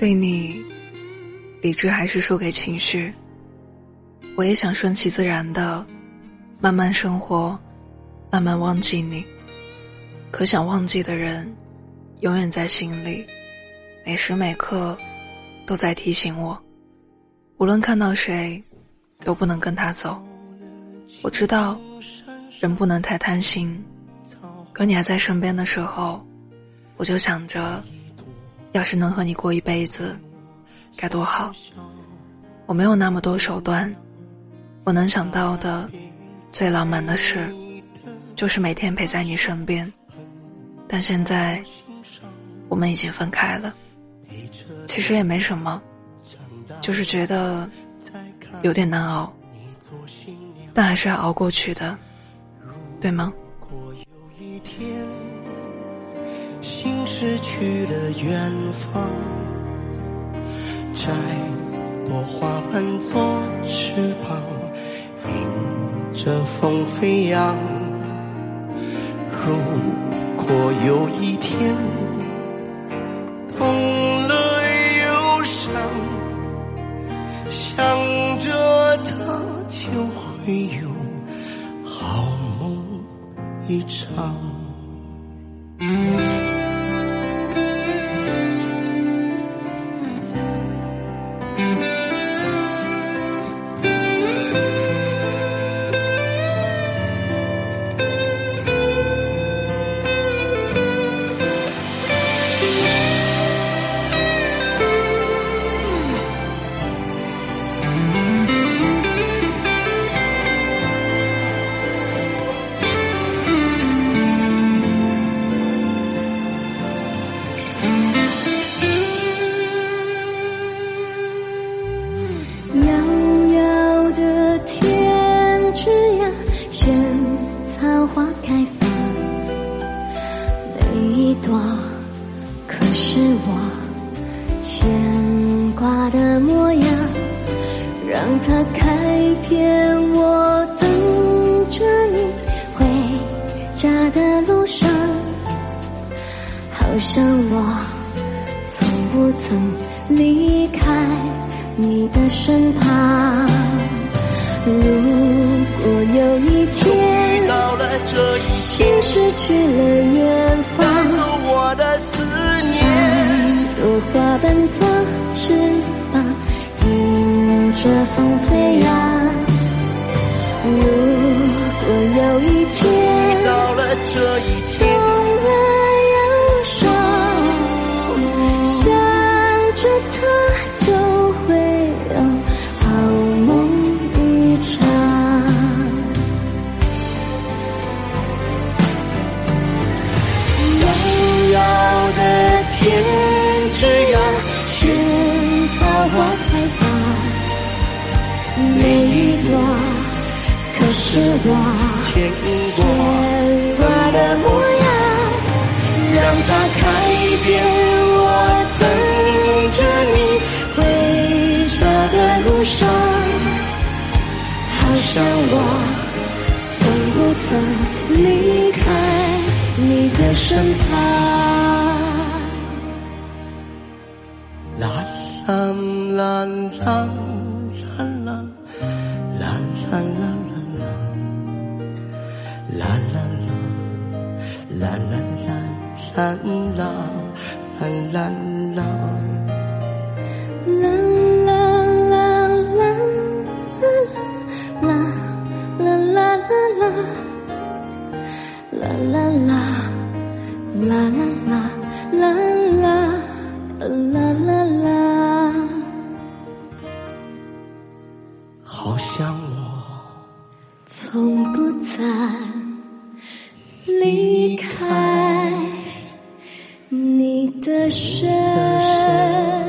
对你，理智还是输给情绪。我也想顺其自然的，慢慢生活，慢慢忘记你。可想忘记的人，永远在心里，每时每刻都在提醒我。无论看到谁，都不能跟他走。我知道，人不能太贪心。可你还在身边的时候，我就想着。要是能和你过一辈子，该多好！我没有那么多手段，我能想到的最浪漫的事，就是每天陪在你身边。但现在，我们已经分开了。其实也没什么，就是觉得有点难熬，但还是要熬过去的，对吗？心失去了远方，摘朵花瓣做翅膀，迎着风飞扬。如果有一天痛了忧伤，想着他就会有好梦一场。让它开遍我等着你回家的路上，好像我从不曾离开。你的身旁。如果有一天到了这一心失去了奔走翅膀。迎着风飞扬。如果有一天到了这一是我牵挂的模样，让它开遍我等着你回家的路上，好像我从不曾离开你的身旁。啦啦啦啦。啦啦啦，啦啦啦啦啦啦啦啦。好像我。从不曾离开你的身。